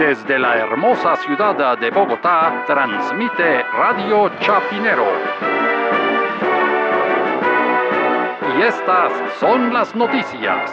Desde la hermosa ciudad de Bogotá, transmite Radio Chapinero. Y estas son las noticias.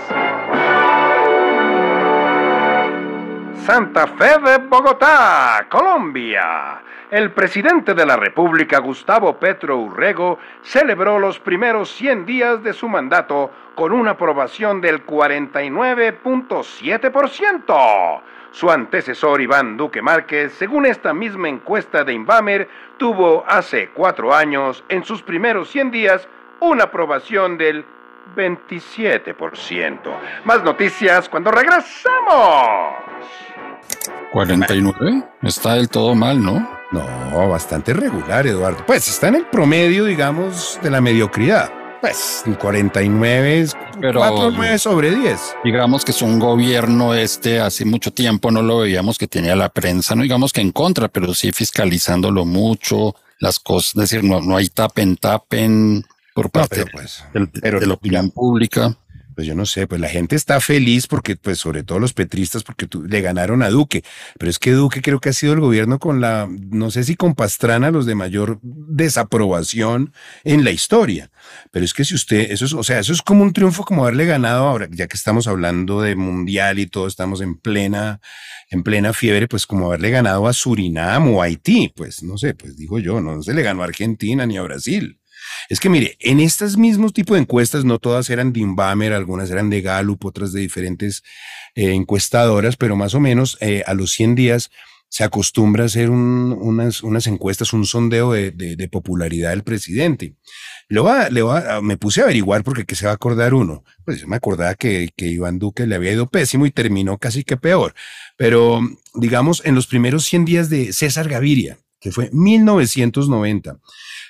Santa Fe de Bogotá, Colombia. El presidente de la República, Gustavo Petro Urrego, celebró los primeros 100 días de su mandato con una aprobación del 49.7%. Su antecesor Iván Duque Márquez, según esta misma encuesta de Invamer, tuvo hace cuatro años, en sus primeros 100 días, una aprobación del 27%. Más noticias cuando regresamos. 49. Está del todo mal, ¿no? No, bastante regular, Eduardo. Pues está en el promedio, digamos, de la mediocridad. Pues 49 es Pero- 4, 9 sobre 10. Digamos que es un gobierno este, hace mucho tiempo no lo veíamos que tenía la prensa, no digamos que en contra, pero sí fiscalizándolo mucho, las cosas, es decir, no, no hay tapen, tapen por parte pero pues, del- pero- de la opinión pública. Pues yo no sé, pues la gente está feliz porque, pues sobre todo los petristas, porque le ganaron a Duque. Pero es que Duque creo que ha sido el gobierno con la, no sé si con Pastrana, los de mayor desaprobación en la historia. Pero es que si usted, eso es, o sea, eso es como un triunfo como haberle ganado ahora, ya que estamos hablando de mundial y todo, estamos en plena, en plena fiebre, pues como haberle ganado a Surinam o a Haití, pues no sé, pues digo yo, no se le ganó a Argentina ni a Brasil. Es que mire, en estos mismos tipos de encuestas, no todas eran de Inbamer, algunas eran de Gallup, otras de diferentes eh, encuestadoras, pero más o menos eh, a los 100 días se acostumbra a hacer un- unas, unas encuestas, un sondeo de, de- de popularidad del presidente. Le va, le va, me puse a averiguar porque ¿qué se va a acordar uno? Pues yo me acordaba que, que Iván Duque le había ido pésimo y terminó casi que peor. Pero digamos, en los primeros 100 días de César Gaviria, que fue 1990,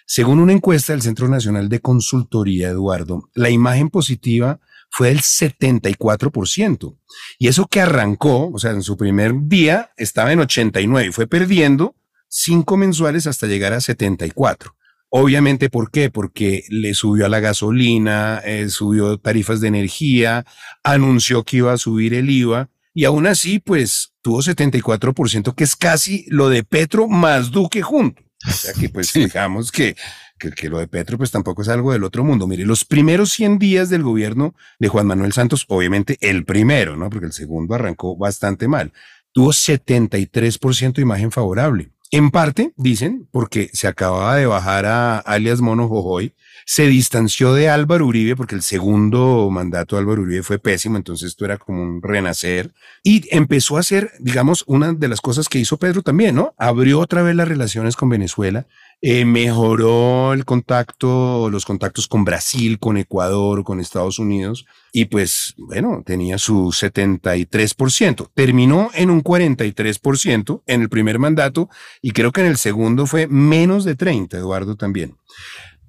según una encuesta del Centro Nacional de Consultoría, Eduardo, la imagen positiva fue del 74%. Y eso que arrancó, o sea, en su primer día estaba en 89 y fue perdiendo cinco mensuales hasta llegar a 74. Obviamente, ¿por qué? Porque le subió a la gasolina, eh, subió tarifas de energía, anunció que iba a subir el IVA y aún así, pues tuvo 74%, que es casi lo de Petro más Duque junto. O sea que, pues, Sí. digamos que, que, que lo de Petro, pues tampoco es algo del otro mundo. Mire, los primeros 100 días del gobierno de Juan Manuel Santos, obviamente el primero, ¿no? Porque el segundo arrancó bastante mal. Tuvo 73% imagen favorable. En parte, dicen, porque se acababa de bajar a alias Mono Jojoy, se distanció de Álvaro Uribe, porque el segundo mandato de Álvaro Uribe fue pésimo, entonces esto era como un renacer, y empezó a hacer, digamos, una de las cosas que hizo Pedro también, ¿no? Abrió otra vez las relaciones con Venezuela, eh, mejoró el contacto, los contactos con Brasil, con Ecuador, con Estados Unidos, y pues, bueno, tenía su 73%. Terminó en un 43% en el primer mandato, y creo que en el segundo fue menos de 30, Eduardo también.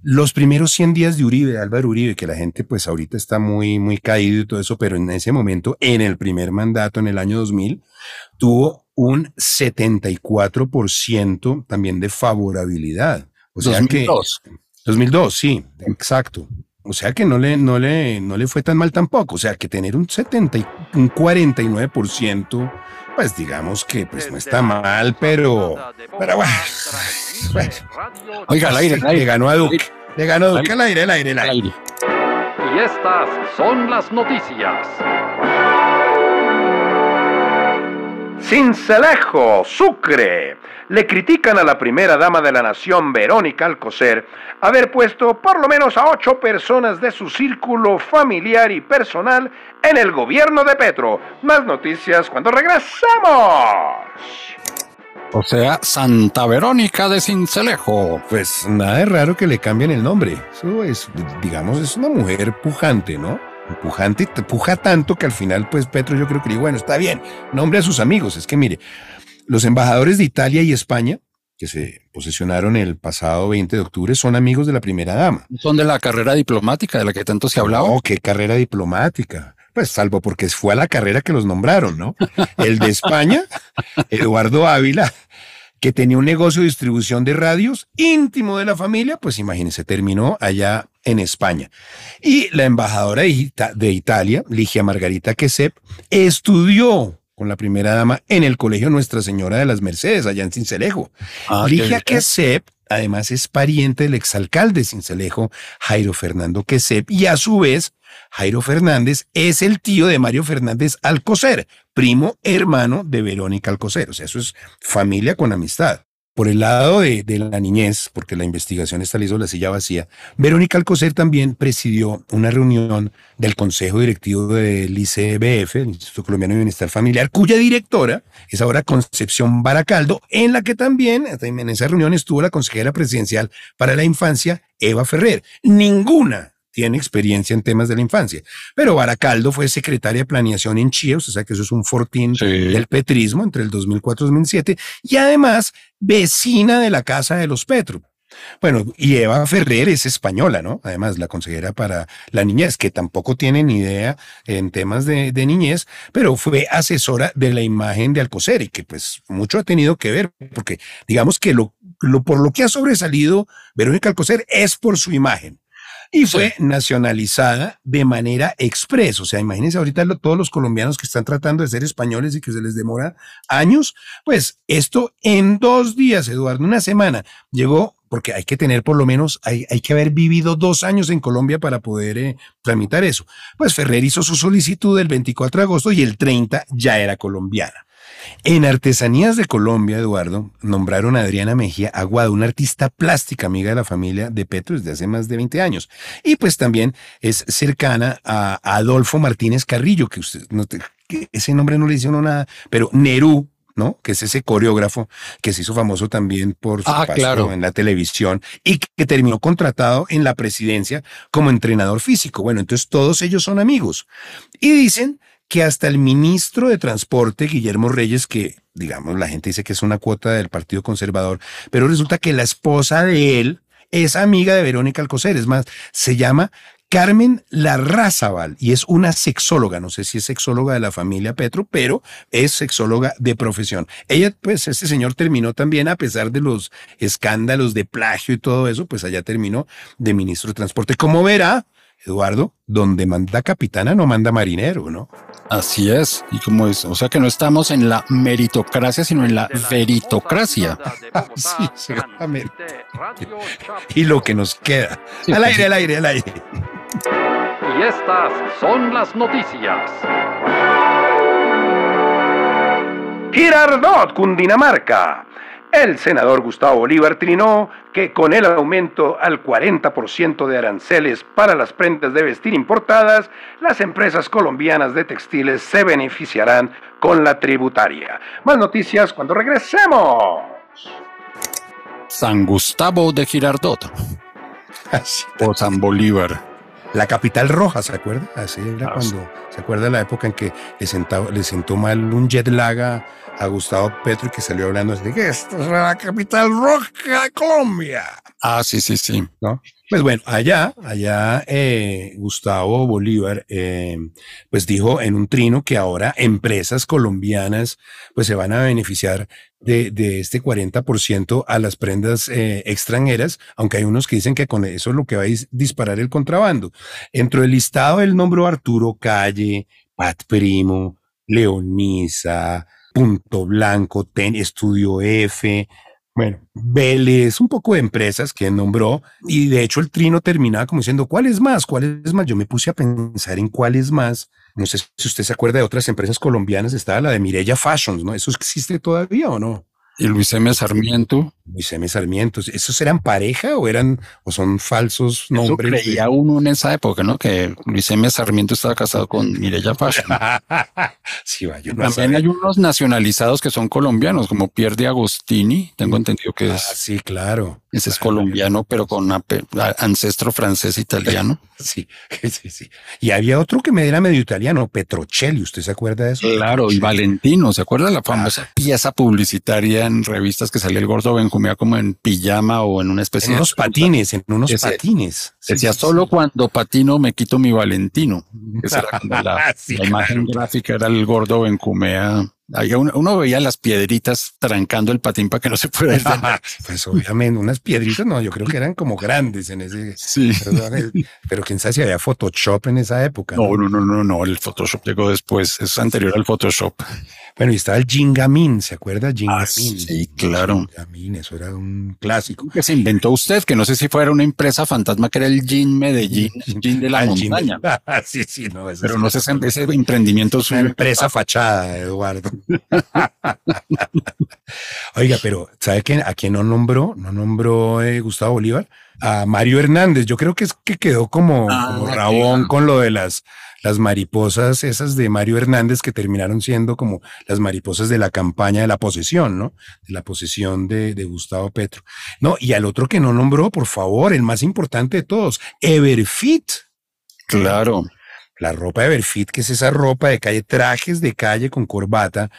Los primeros 100 días de Uribe, de Álvaro Uribe, que la gente pues ahorita está muy, muy caído y todo eso, pero en ese momento, en el primer mandato, en el año 2000, tuvo un 74% también de favorabilidad. O sea 2002. que 2002, sí, exacto. O sea que no le, no le, no le fue tan mal tampoco. O sea que tener un 70 y un 49%, pues digamos que pues no está mal, pero, pero bueno, bueno. Oiga, al aire, al aire. Le ganó a Duque. Le ganó a Duque Al al aire, al aire, aire. aire. Y estas son las noticias. Cincelejo, Sucre. Le critican a la primera dama de la nación, Verónica Alcocer, haber puesto por lo menos a ocho personas de su círculo familiar y personal en el gobierno de Petro. Más noticias cuando regresamos. O sea, Santa Verónica de Cincelejo. Pues nada de raro que le cambien el nombre. Eso es, digamos, es una mujer pujante, ¿no? Pujante, puja tanto que al final, pues Petro yo creo que dijo, bueno, está bien, nombre a sus amigos. Es que mire, los embajadores de Italia y España, que se posesionaron el pasado 20 de octubre, son amigos de la primera dama. Son de la carrera diplomática de la que tanto se ha hablado. Oh, qué carrera diplomática. Pues salvo porque fue a la carrera que los nombraron, ¿no? El de España, Eduardo Ávila, que tenía un negocio de distribución de radios íntimo de la familia, pues imagínense, terminó allá en España. Y la embajadora de Italia, Ligia Margarita Quesep, estudió con la primera dama en el colegio Nuestra Señora de las Mercedes, allá en Cincelejo. Ah, Ligia. Quesep, además, es pariente del exalcalde de Cincelejo, Jairo Fernando Quesep, y a su vez, Jairo Fernández es el tío de Mario Fernández Alcocer, primo hermano de Verónica Alcocer. O sea, eso es familia con amistad. Por el lado de, la niñez, porque la investigación está hizo la silla vacía, Verónica Alcocer también presidió una reunión del Consejo Directivo del ICBF, el Instituto Colombiano de Bienestar Familiar, cuya directora es ahora Concepción Baracaldo, en la que también en esa reunión estuvo la consejera presidencial para la infancia, Eva Ferrer. Ninguna tiene experiencia en temas de la infancia. Pero Baracaldo fue secretaria de planeación en Chía, o sea que eso es un fortín Sí. del petrismo entre el 2004 y 2007, y además vecina de la casa de los Petro. Bueno, y Eva Ferrer es española, ¿no? Además, la consejera para la niñez, que tampoco tiene ni idea en temas de, de niñez, pero fue asesora de la imagen de Alcocer y que pues mucho ha tenido que ver, porque digamos que lo, lo por lo que ha sobresalido Verónica Alcocer es por su imagen y fue nacionalizada de manera express. O sea, imagínense ahorita lo- todos los colombianos que están tratando de ser españoles y que se les demora años. Pues esto en dos días, Eduardo, una semana, llegó, porque hay que tener por lo menos, hay, hay que haber vivido dos años en Colombia para poder eh, tramitar eso. Pues Ferrer hizo su solicitud el 24 de agosto y el 30 ya era colombiana. En Artesanías de Colombia, Eduardo, nombraron a Adriana Mejía Aguado, una artista plástica amiga de la familia de Petro desde hace más de 20 años. Y pues también es cercana a Adolfo Martínez Carrillo, que usted, no te- que ese nombre no le dice uno nada, pero Nerú, ¿no? Que es ese coreógrafo que se hizo famoso también por su Ah, paso claro. en la televisión y que terminó contratado en la presidencia como entrenador físico. Bueno, entonces todos ellos son amigos. Y dicen que hasta el ministro de Transporte, Guillermo Reyes, que digamos la gente dice que es una cuota del Partido Conservador, pero resulta que la esposa de él es amiga de Verónica Alcocer, es más, se llama Carmen Larrazabal y es una sexóloga, no sé si es sexóloga de la familia Petro, pero es sexóloga de profesión. Ella, pues, este señor terminó también, a pesar de los escándalos de plagio y todo eso, pues allá terminó de ministro de Transporte. Como verá, Eduardo, donde manda capitana no manda marinero, ¿no? Así es. Y como es, o sea que no estamos en la meritocracia, sino en la veritocracia. Sí, seguramente. Y lo que nos queda. Sí, al aire, sí. al aire, al aire. Y estas son las noticias. Girardot, Cundinamarca. El senador Gustavo Bolívar trinó que con el aumento al 40% de aranceles para las prendas de vestir importadas, las empresas colombianas de textiles se beneficiarán con la tributaria. Más noticias cuando regresemos. San Gustavo de Girardot o San Bolívar. La capital roja, ¿se acuerda? Así era Ah, cuando, ¿se acuerda la época en que le, sentaba- le sentó mal un jet lag a, a Gustavo Petro y que salió hablando así de que esta es la capital roja de Colombia? Ah, sí, sí, sí. ¿no? Pues bueno, allá, allá eh, Gustavo Bolívar, eh, pues dijo en un trino que ahora empresas colombianas pues se van a beneficiar de, de este 40% a las prendas eh, extranjeras, aunque hay unos que dicen que con eso es lo que va a dis- disparar el contrabando. Dentro del listado él nombró Arturo Calle, Pat Primo, Leonisa, Punto Blanco, Ten, Estudio F, bueno, Vélez, un poco de empresas que nombró, y de hecho el trino terminaba como diciendo, ¿cuál es más? ¿Cuál es más? Yo me puse a pensar en cuál es más. No sé si usted se acuerda de otras empresas colombianas, estaba la de Mirella Fashions, ¿no? ¿Eso existe todavía o no? Y Luis M. Sarmiento. Luis M. Sarmiento, ¿esos eran pareja o eran, o son falsos Eso nombres? de- creía uno en esa época, ¿no? Que Luis M. Sarmiento estaba casado con Mireya Fashion. sí, va, yo no También hay unos nacionalizados que son colombianos, como Pierre de Agostini. Tengo entendido que Ah, es, sí, claro. ese es colombiano, pero con ancestro francés italiano. Sí, sí, sí. Y había otro que me era medio italiano, Petrocelli, ¿usted se acuerda de eso? Claro, y Valentino, ¿se acuerda la famosa pieza publicitaria en revistas que salía el gordo Benjumea como en pijama o en una especie En unos patines, en unos Ese- patines. Decía, sí, solo sí. cuando patino me quito mi Valentino. Esa era como la, Sí, la imagen claro. gráfica era el gordo Benjumea. Uno, uno veía las piedritas trancando el patín para que no se pueda ir Pues obviamente, unas piedritas, no, yo creo que eran como grandes en ese. Sí. Pero quién sabe si había Photoshop en esa época. No, no, no, no, no. El Photoshop llegó después. Es anterior al Photoshop. Bueno, y estaba el Gingamin, ¿se acuerda? Ah, sí, claro. Gingamin, eso era un clásico. Que se inventó usted, que no sé si fuera una empresa fantasma que era el Gin Medellín, el Gin de la el montaña. Ah, sí, sí, no, eso Pero no sé si ese emprendimiento Una suyo. empresa fachada, Eduardo. Oiga, pero ¿sabe quién, a quién no nombró? No nombró eh, Gustavo Bolívar. A Mario Hernández. Yo creo que es que quedó como, Ah, como rabón con lo de las, las mariposas, esas de Mario Hernández que terminaron siendo como las mariposas de la campaña de la posesión, ¿no? De la posesión de, de Gustavo Petro. No, y al otro que no nombró, por favor, el más importante de todos, Everfit. Claro. La ropa de Everfit, que es esa ropa de calle, trajes de calle con corbata,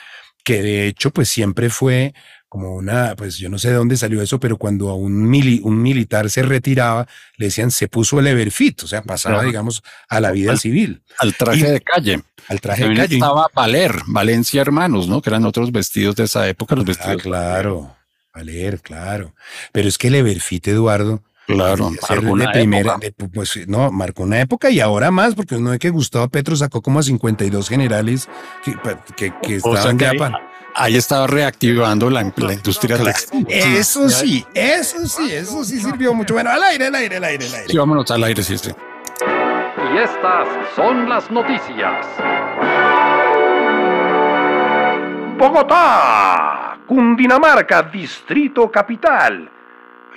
que de hecho pues siempre fue como una, pues yo no sé de dónde salió eso, pero cuando a un, mili- un militar se retiraba, le decían se puso el Everfit, o sea, pasaba Claro. digamos a la vida civil, Al traje Y- de calle. al traje de calle. estaba Valer, Valencia Hermanos, ¿no? Que eran otros vestidos de esa época, los Ah, vestidos. claro, Valer, claro. Pero es que el Everfit, Eduardo, Claro, ser marcó una primera, época. de- pues no, marcó una época y ahora más, porque uno ve que Gustavo Petro sacó como a 52 generales que, que, que O sea estaban que ya ahí, para- ahí estaba reactivando la, la industria textil. Eso sí, eso sí, eso sí sirvió mucho. Bueno, al aire, al aire, al aire, al aire. Sí, vámonos al aire, sí, sí. Y estas son las noticias. Bogotá, Cundinamarca, Distrito Capital.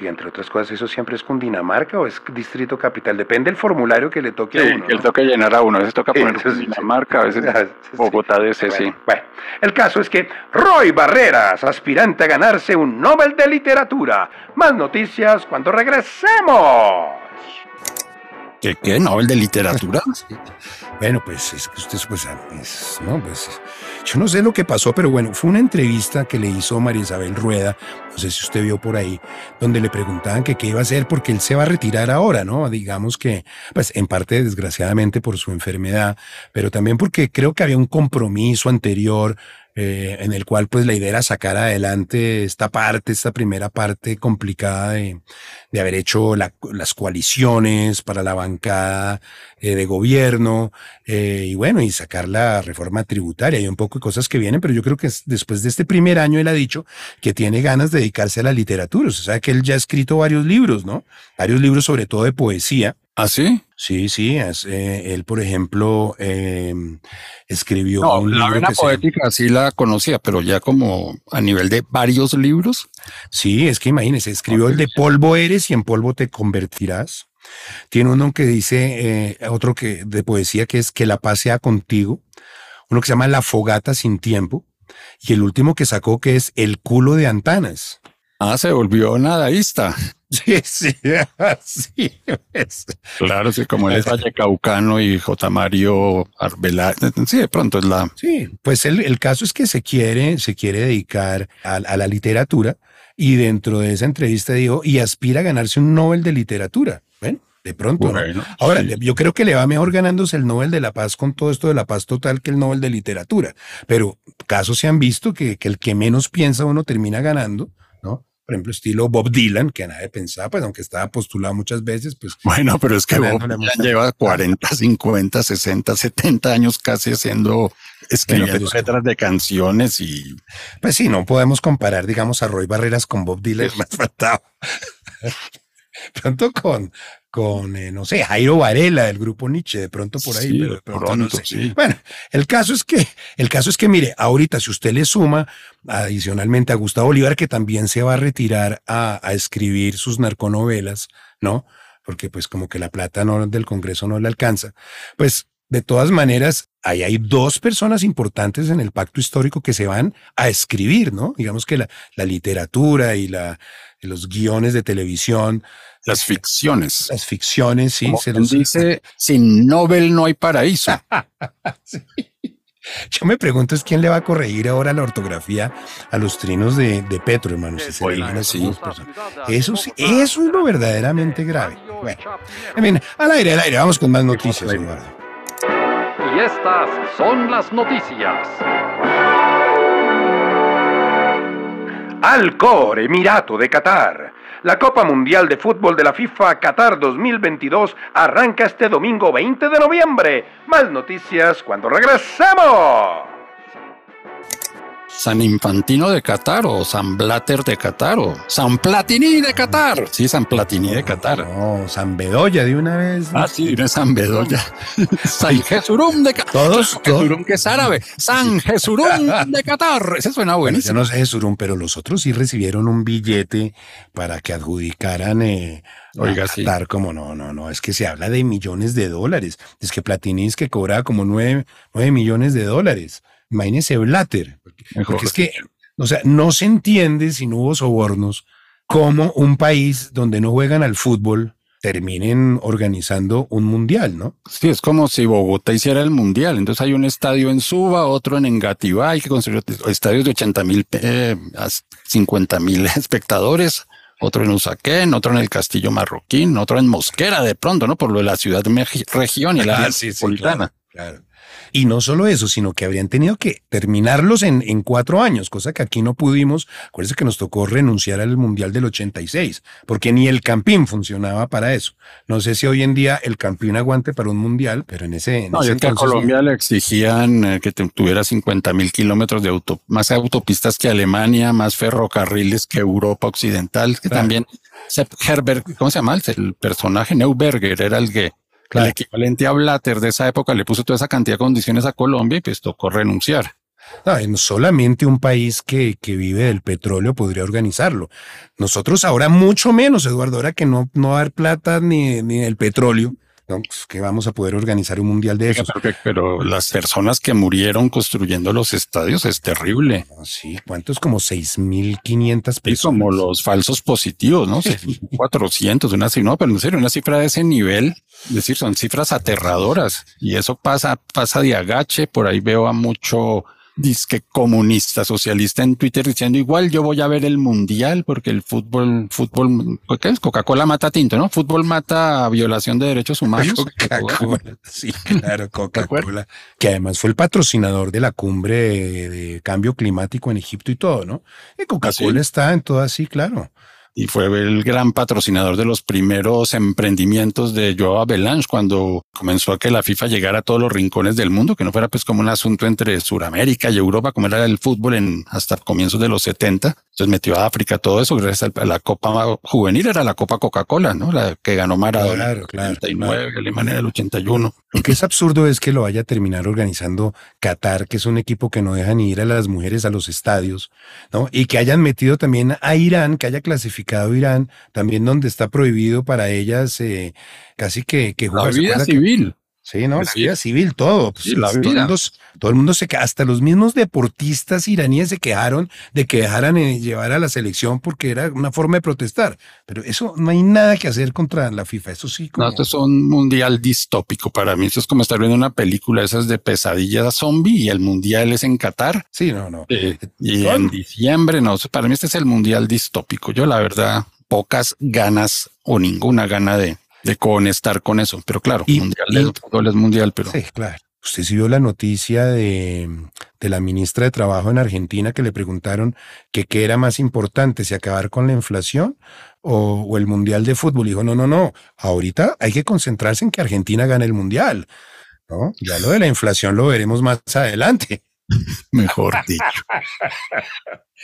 Y entre otras cosas, ¿eso siempre es Cundinamarca o es Distrito Capital? Depende del formulario que le toque a uno. que él ¿no? toca llenar a uno, a veces toca Sí, poner eso sí, Dinamarca, a veces Ah, sí, sí. Bogotá de ese, sí. Bueno, bueno, el caso es que Roy Barreras, aspirante a ganarse un Nobel de Literatura. Más noticias cuando regresemos. ¿Qué, qué? ¿Nobel de literatura? Bueno, pues es que usted, pues, es- no, pues, yo no sé lo que pasó, pero bueno, fue una entrevista que le hizo María Isabel Rueda, no sé si usted vio por ahí, donde le preguntaban que qué iba a hacer porque él se va a retirar ahora, ¿no? Digamos que, pues, en parte desgraciadamente por su enfermedad, pero también porque creo que había un compromiso anterior eh, en el cual pues la idea era sacar adelante esta parte, esta primera parte complicada de, de haber hecho la- las coaliciones para la bancada eh, de gobierno eh, y bueno, y sacar la reforma tributaria y un poco de cosas que vienen, pero yo creo que es- después de este primer año él ha dicho que tiene ganas de dedicarse a la literatura, o sea, que él ya ha escrito varios libros, ¿no? Varios libros sobre todo de poesía. ¿Ah, sí? Sí, sí, es, eh, él por ejemplo eh, escribió No, un la vena que se- poética sí la conocía, pero ya como a nivel de varios libros. Sí, es que imagínese, escribió el de polvo eres y en polvo te convertirás. Tiene uno que dice, eh, otro que de poesía que es que la paz sea contigo. Uno que se llama La fogata sin tiempo. Y el último que sacó que es El culo de Antanas. Ah, se volvió nadaísta. Sí, sí, sí. es- Claro, sí, como él es Vallecaucano y J. Mario Arbeláez. Sí, de pronto es la. Sí, pues el, el caso es que se quiere, se quiere dedicar a, a la literatura y dentro de esa entrevista dijo, y aspira a ganarse un Nobel de literatura. Bueno, de pronto. Ahora, sí. yo creo que le va mejor ganándose el Nobel de la Paz con todo esto de la paz total que el Nobel de literatura. Pero casos se han visto que, que el que menos piensa uno termina ganando, ¿no? Por ejemplo, estilo Bob Dylan, que nadie pensaba, pues aunque estaba postulado muchas veces, pues Bueno, pero es que Bob Dylan lleva 40, 50, 60, 70 años casi haciendo, escribiendo letras de canciones y Pues sí, no podemos comparar, digamos, a Roy Barreras con Bob Dylan, más faltaba. pronto con, con eh, no sé, Jairo Varela del grupo Nietzsche, de pronto por ahí, Sí, pero de pronto pronto, no sé. sí. Bueno, el caso es que, el caso es que, mire, ahorita si usted le suma adicionalmente a Gustavo Bolívar, que también se va a retirar a, a escribir sus narconovelas, ¿no? Porque pues como que la plata no, del Congreso no le alcanza, pues de todas maneras, ahí hay dos personas importantes en el pacto histórico que se van a escribir, ¿no? Digamos que la, la literatura y la, los guiones de televisión, las ficciones. las ficciones, sí, Como se los- dice, sin Nobel no hay paraíso. Yo me pregunto es quién le va a corregir ahora la ortografía a los trinos de, de Petro, hermano. Si se Oiga, eligen esas sí. Eso sí, eso es lo verdaderamente grave. Bueno, en fin, al aire, al aire, vamos con más noticias, Eduardo. Y estas son las noticias. Alcor, Emirato de Qatar. La Copa Mundial de Fútbol de la FIFA Qatar 2022 arranca este domingo 20 de noviembre. Más noticias cuando regresemos. San Infantino de Qatar o San Blatter de Qatar o San Platini de Qatar. Sí, San Platini de Qatar. No, San Bedoya de una vez. Ah, sí, no es San Bedoya. San Jesurum de Qatar. Todos, Jesurum que es árabe. San Jesurum de Qatar. Ese suena buenísimo. Yo no sé Jesurum, pero los otros sí recibieron un billete para que adjudicaran eh, Oiga, a sí. Qatar como no, no, no, es que se habla de millones de dólares. Es que Platini es que cobraba como nueve, nueve millones de dólares. Imagínese Blatter. Porque, porque es que, o sea, no se entiende si no hubo sobornos cómo un país donde no juegan al fútbol terminen organizando un mundial, ¿no? Sí, es como si Bogotá hiciera el mundial. Entonces hay un estadio en Suba, otro en Engativá, hay que construir estadios de 80 mil, eh, a 50 mil espectadores, otro en Usaquén, otro en el Castillo Marroquín, otro en Mosquera de pronto, ¿no? Por lo de la ciudad región y la Ah, sí, sí. Claro. Y no solo eso, sino que habrían tenido que terminarlos en, en cuatro años, cosa que aquí no pudimos. Acuérdense que nos tocó renunciar al Mundial del 86, porque ni el Campín funcionaba para eso. No sé si hoy en día el Campín aguante para un Mundial, pero en ese, en No, ese y es que a entonces. Colombia le exigían eh, que tuviera 50 mil kilómetros de auto, más autopistas que Alemania, más ferrocarriles que Europa Occidental, que Claro. también Sepp Herberg, ¿cómo se llama? El personaje Neuberger era el que Claro. el equivalente a Blatter de esa época le puso toda esa cantidad de condiciones a Colombia y pues tocó renunciar. No, en solamente un país que, que vive del petróleo podría organizarlo. Nosotros ahora mucho menos, Eduardo, ahora que no, no va a haber plata ni, ni el petróleo, ¿no? Pues, que vamos a poder organizar un mundial de esos. Pero, pero las personas que murieron construyendo los estadios es terrible. Ah, Sí, ¿cuántos? Como 6.500 Y personas. como los falsos positivos, ¿no? Sí, 400, una cifra, no, pero en serio, una cifra de ese nivel, es decir, son cifras aterradoras y eso pasa, pasa de agache. Por ahí veo a mucho disque comunista, socialista en Twitter diciendo igual yo voy a ver el mundial porque el fútbol, fútbol, ¿qué es? Coca-Cola mata tinto, ¿no? Fútbol mata violación de derechos humanos. Coca-Cola, sí, claro, Coca-Cola, que además fue el patrocinador de la cumbre de, cambio climático en Egipto y todo, ¿no? Y Coca-Cola ¿Ah, sí? está en todo así, claro. Y fue el gran patrocinador de los primeros emprendimientos de Joao Avalanche cuando comenzó a que la FIFA llegara a todos los rincones del mundo, que no fuera pues como un asunto entre Sudamérica y Europa, como era el fútbol en hasta comienzos de los 70. Entonces metió a África todo eso gracias a la Copa Juvenil, era la Copa Coca-Cola, ¿no? La que ganó Maradona Claro, claro, en el 89, Alemania en el 81. Lo que es absurdo es que lo vaya a terminar organizando Qatar, que es un equipo que no deja ni ir a las mujeres a los estadios, ¿no? Y que hayan metido también a Irán, que haya clasificado Irán, también donde está prohibido para ellas eh, casi que, que La jugar. ¿Se vida que- civil. Sí, ¿no? La Sí. vida civil, todo. Pues, Sí, la todo, vida. El mundo, todo el mundo se queja, hasta los mismos deportistas iraníes se quejaron de que dejaran eh, llevar a la selección porque era una forma de protestar. Pero eso no hay nada que hacer contra la FIFA. Eso sí, como, No, esto es un mundial distópico para mí. Esto es como estar viendo una película esas de pesadilla zombie y el mundial es en Qatar. sí, no, no. Eh, y Son- en diciembre, no, para mí este es el mundial distópico. Yo la verdad, pocas ganas o ninguna gana de, de conectar con eso. Pero claro, Y- mundial y- fútbol es mundial, pero Sí, claro. Usted sí vio la noticia de, de la ministra de Trabajo en Argentina que le preguntaron que qué era más importante, si acabar con la inflación o, o el Mundial de Fútbol. Y dijo, no, no, no, ahorita hay que concentrarse en que Argentina gane el Mundial. ¿no? Ya lo de la inflación lo veremos más adelante. mejor dicho.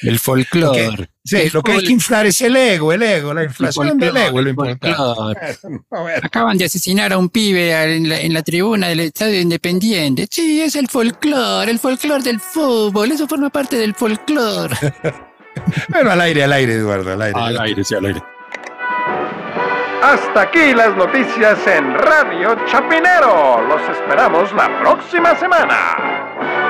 El folclore. Sí, lo que hay que inflar es el ego, el ego, la inflación del ego, lo importante. Acaban de asesinar a un pibe en la, en la tribuna del Estadio Independiente. Sí, es el folclore, el folclore del fútbol. Eso forma parte del folclore. Bueno, al aire, al aire, Eduardo, al aire. Al aire, sí, al aire. Hasta aquí las noticias en Radio Chapinero. Los esperamos la próxima semana.